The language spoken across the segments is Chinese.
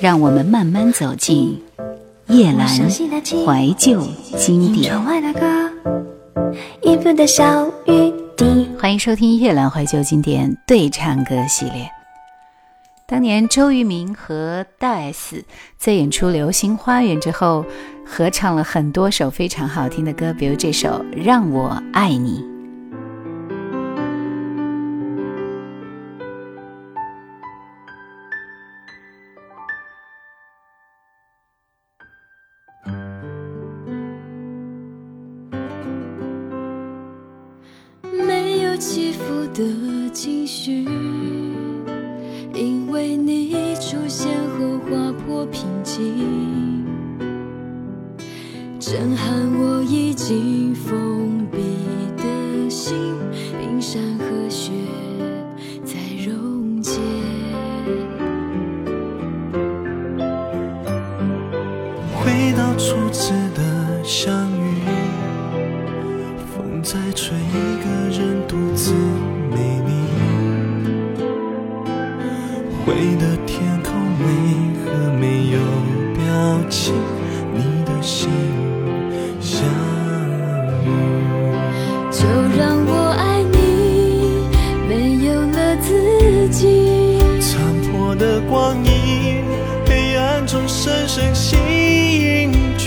让我们慢慢走进叶兰怀旧经典。欢迎收听叶兰怀旧经典对唱歌系列。当年周渝民和大 S 在演出《流星花园》之后，合唱了很多首非常好听的歌，比如这首《让我爱你》。起伏的情绪，因为你出现后划破平静。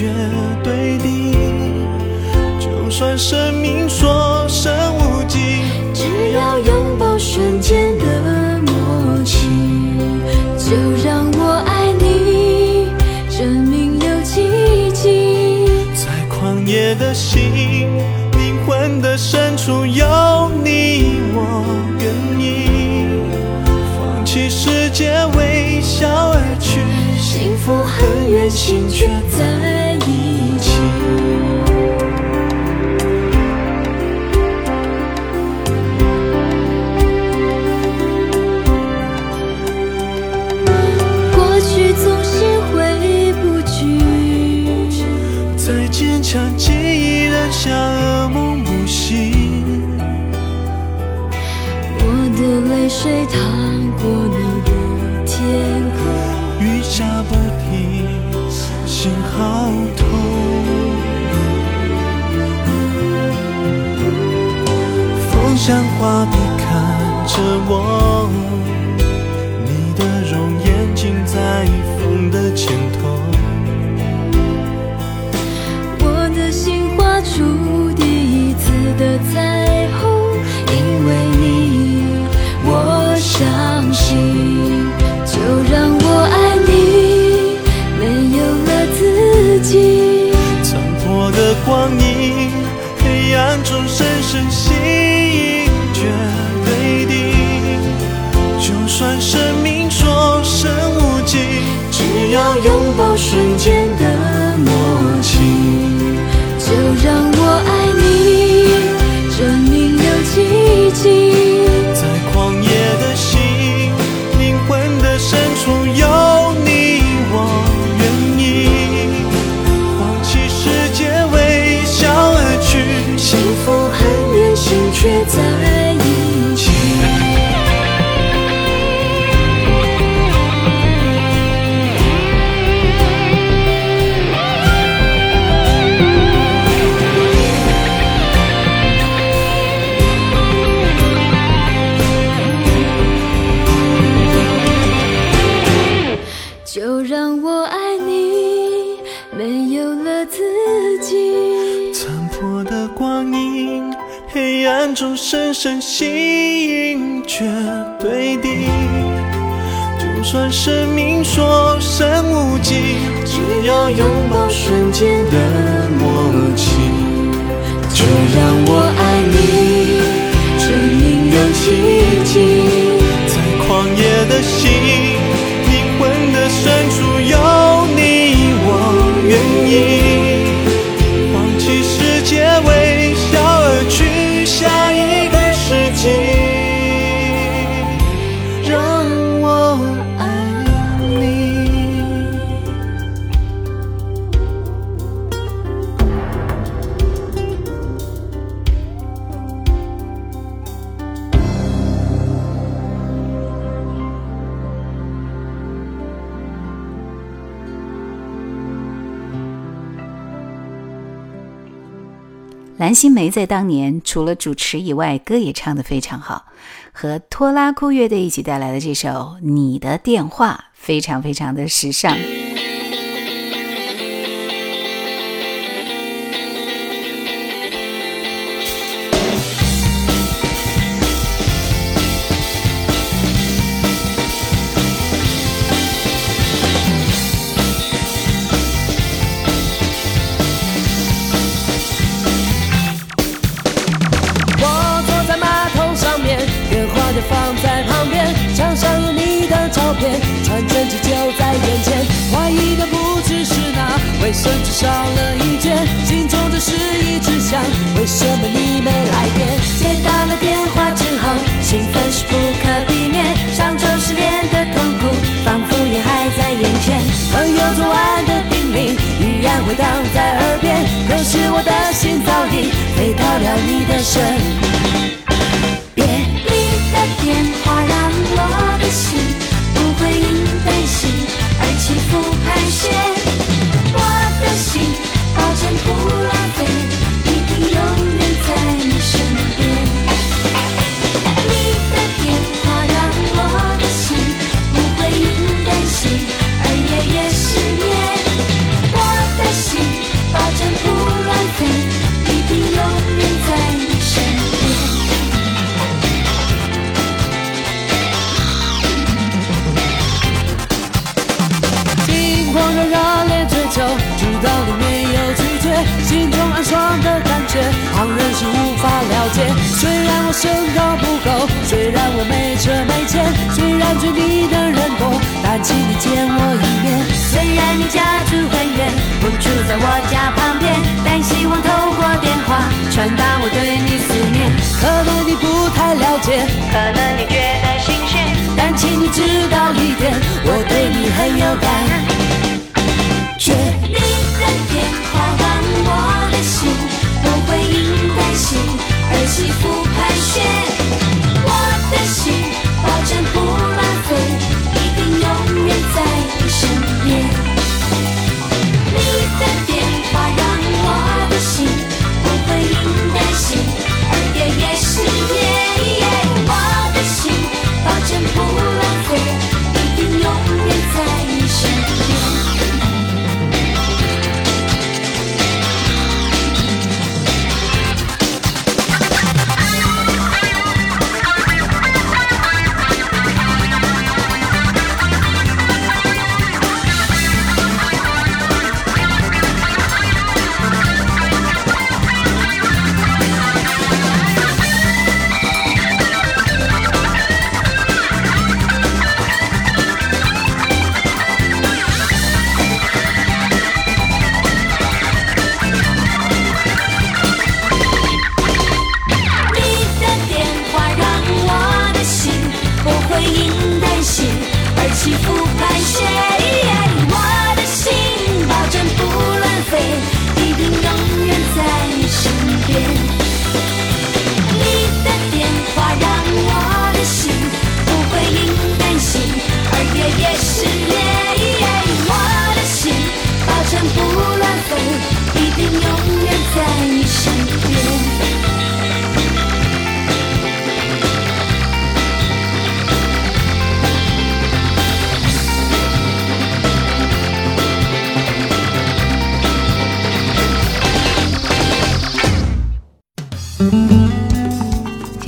绝对的，就算生命所剩无几，只要拥抱瞬间的默契，就让我爱你，证明有奇迹。在狂野的心，灵魂的深处有你，我愿意放弃世界，微笑而去，幸福很远，心却在。着我，你的容颜尽在风的前头，我的心画出第一次的彩虹，因为你，我相信。要拥抱瞬间的默契，就让。就让我爱你，没有了自己。残破的光影，黑暗中深深吸引，绝对地。就算生命所剩无几，只要拥抱瞬间的默契。就让我爱你，只因有奇迹。蓝心湄在当年除了主持以外，歌也唱得非常好，和托拉库乐队一起带来的这首《你的电话》非常非常的时尚。昨晚的叮咛依然回荡在耳边，可是我的心早已飞到了你的身边。的感觉，旁人是无法了解。虽然我身高不够，虽然我没车没钱，虽然追你的人多，但请你见我一面。虽然你家住很远，不住在我家旁边，但希望透过电话传达我对你思念。可能你不太了解，可能你觉得新鲜，但请你知道一点，我对你很有感觉。你的脸。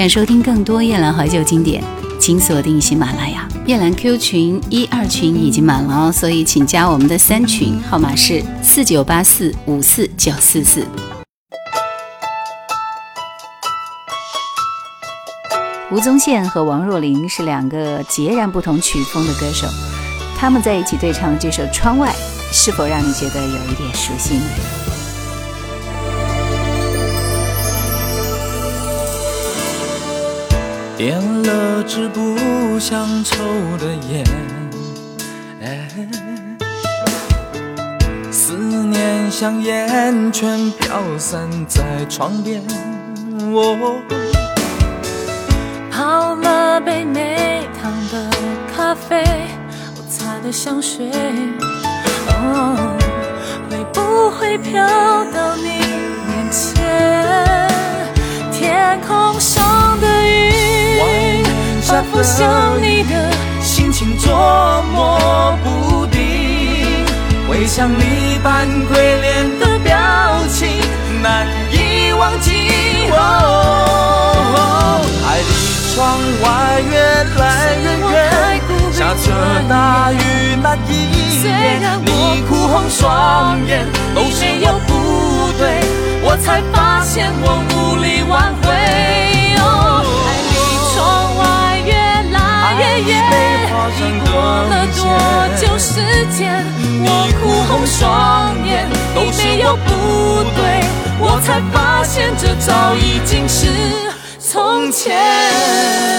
想收听更多夜兰怀旧经典，请锁定喜马拉雅。夜兰 Q 群一二群已经满了哦，所以请加我们的三群，号码是四九八四五四九四四。吴宗宪和王若琳是两个截然不同曲风的歌手，他们在一起对唱这首《窗外》，是否让你觉得有一点熟悉？点了支不想抽的烟，思念像烟圈飘散在窗边。我泡了杯没糖的咖啡，我擦的香水，哦，会不会飘到你？想你的心情捉摸不定，回想你扮鬼脸的表情，难以忘记。哦，爱离窗外越来越远，下着大雨那一天，你哭红双眼，都是我不对，我才发现我无力挽回。哦。泪过了多久时间？我哭红双眼，都没有不对，我才发现这早已经是从前。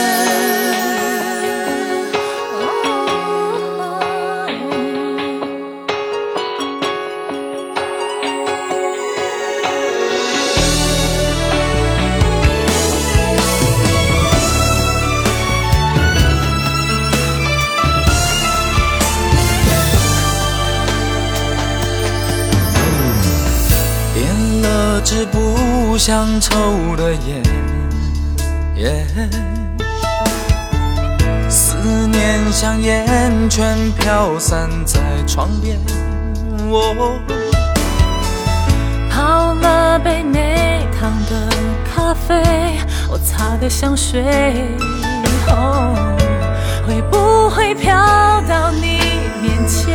是不想抽的烟，思念像烟圈飘散在窗边。我泡了杯没糖的咖啡，我擦的香水，会不会飘到你面前？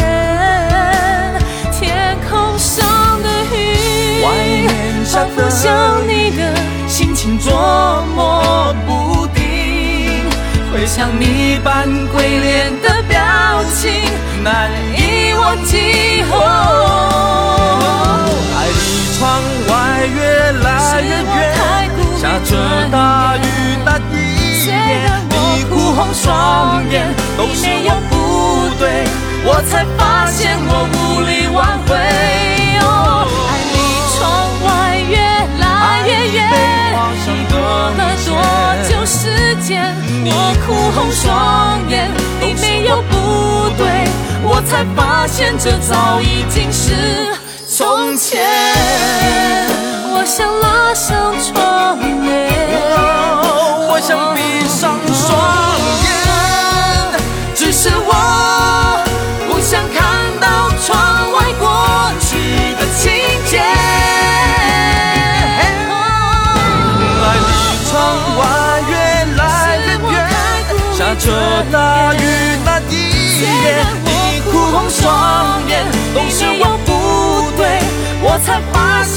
天空上的云，反复想你的心情捉摸不定，回想你扮鬼脸的表情，难以忘记。哦，爱离窗外越来越远，下着大雨的一天，你哭红双眼，都是我不对，我才发现我。双眼你没有不对，我才发现这早已经是从前。我想拉上窗帘，我想闭上双眼。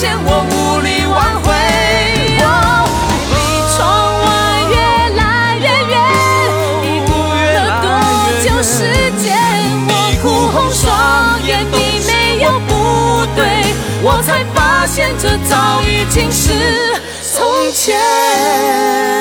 我无力挽回，离窗外越来越远，已过了多久时间？我哭红双眼，你没有不对，我才发现这早已经是从前。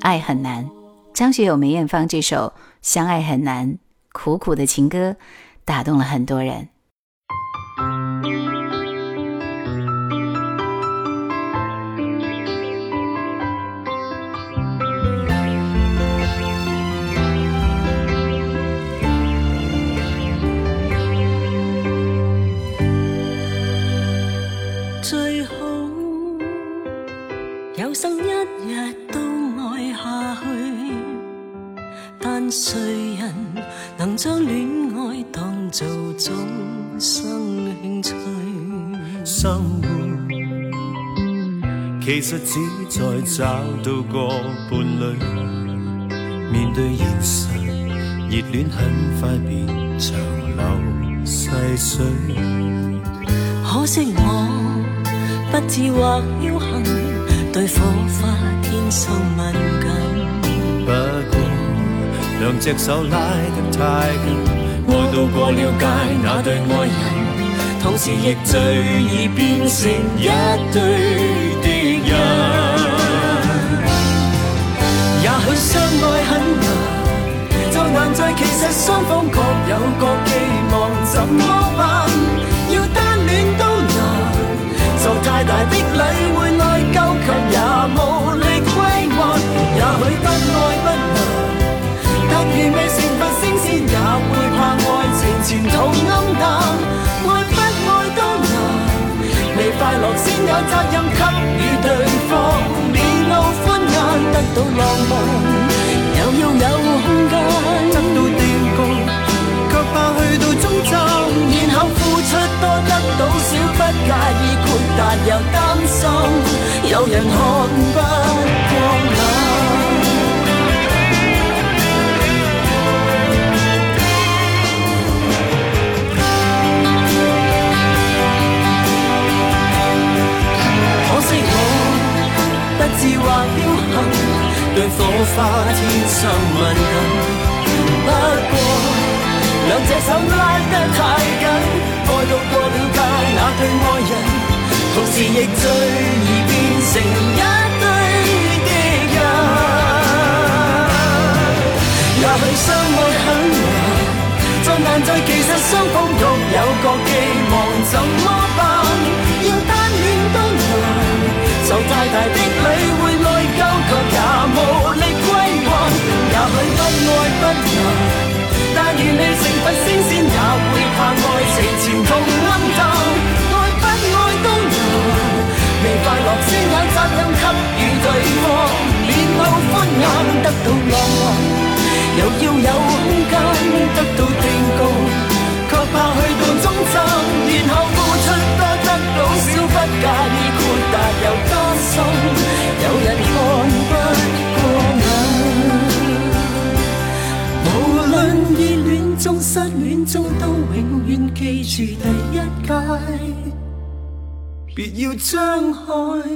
爱很难，张学友、梅艳芳这首《相爱很难》苦苦的情歌，打动了很多人。生活其实只在找到个伴侣，面对现实，热恋很快变长流细水。可惜我不智或侥幸，对火花天生敏感。不过两只手拉得太紧，爱到过了界，那对爱人。同时亦最易变成一对敌人。也许相爱很难，就难在其实双方各有各寄望，怎么办？要单恋都难，受太大的礼会内疚，却也无力归还。也许不爱不难，但愿未成佛升仙，也会怕爱情前途暗。快乐先有责任给予对方，面露欢颜得到浪漫，又要有空间得到定格，却怕去到终站，然后付出多得到少，不介意豁达又担心，有人看不眼。自或侥幸，对火花千生敏感。不过两只手拉得太紧，爱到过了界，那对爱人，同时亦最易变成一堆敌人。也许相爱很难，再难再其实双方各有各寄望，怎么办？要单恋都难，就再大的。无力归还，也许不爱不能，但愿你成佛新鲜，也会怕爱情潜途暗淡。爱不爱都难，未快乐先有责任给予对方，脸红。中都永远记住第一届，别要张开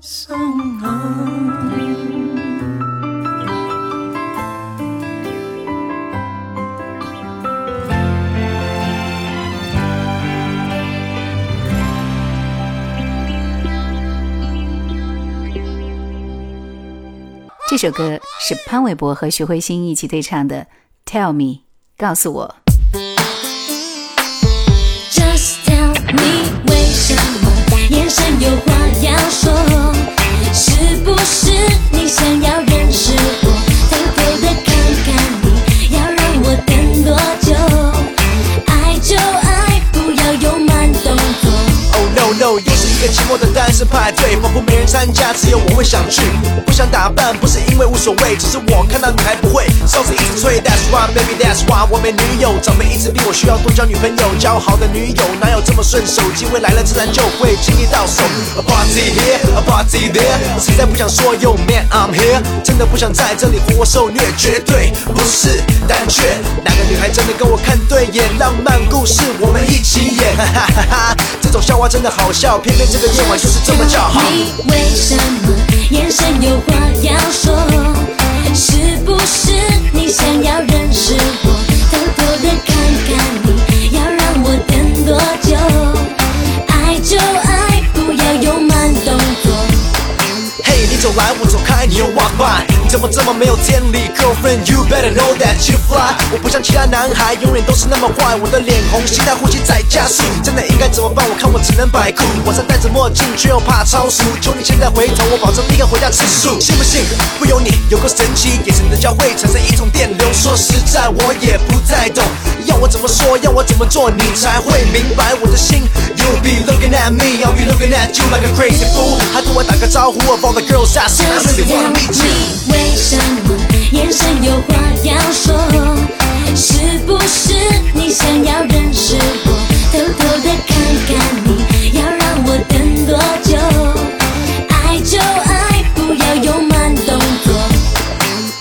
双眼。这首歌是潘玮柏和徐慧欣一起对唱的，《Tell Me》，告诉我。真有话要说，是不是你想要认识我？偷偷的看看你，要让我等多久？寂寞的单身派对，仿佛没人参加，只有我会想去。我不想打扮，不是因为无所谓，只是我看到女孩不会。So 一直 s that's why, b a b y that's why。我没女友，长辈一直逼我需要多交女朋友。交好的女友哪有这么顺手？机会来了自然就会轻易到手。A party here, a party there。实在不想说又 m a n I'm here。真的不想在这里活受虐，绝对不是胆怯。哪个女孩真的跟我看对眼？浪漫故事我们一起演，哈哈哈哈。这种笑话真的好笑，偏偏。这个夜晚就是这么叫好。你为什么眼神有话要说？是不是你想要认识我？偷偷的看看你，要让我等多久？爱就爱，不要用慢动作。嘿，你走来，我走开，你又 Walk By。怎么这么没有天理？Girlfriend, you better know that you fly。我不像其他男孩，永远都是那么坏。我的脸红，心跳呼吸在加速，真的应该怎么办？我看我只能摆酷。晚上戴着墨镜，却又怕超速。求你现在回头，我保证立刻回家吃素。信不信不由你。有个神奇眼神的交汇，产生一种电流。说实在，我也不太懂，要我怎么说，要我怎么做，你才会明白我的心。You be looking at me, I'll be looking at you like a crazy fool。还跟我打个招呼，我抱的 girls 都 say I really wanna meet you。为什么眼神有话要说？是不是你想要认识我？偷偷的看看你，要让我等多久？爱就爱，不要用慢动作。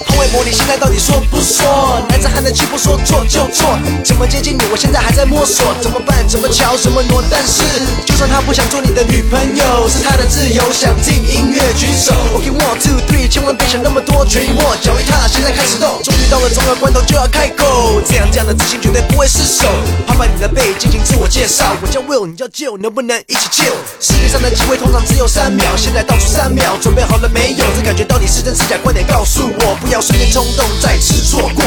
黄伟国，你现在到底说？说，男子汉的气魄，说做就做。怎么接近你，我现在还在摸索。怎么办？怎么瞧？怎么挪？但是，就算她不想做你的女朋友，是他的自由。想听音乐，举手。o k one, two, three，千万别想那么多。裙我脚一踏，现在开始动。终于到了重要关头，就要开口，这样这样的自信绝对不会失手。拍拍你的背，进行自我介绍。我叫 Will，你叫 j 能不能一起 Chill？世界上的机会通常只有三秒，现在倒数三秒，准备好了没有？这感觉到底是真是假，快点告诉我。不要随便冲动，再次。错过。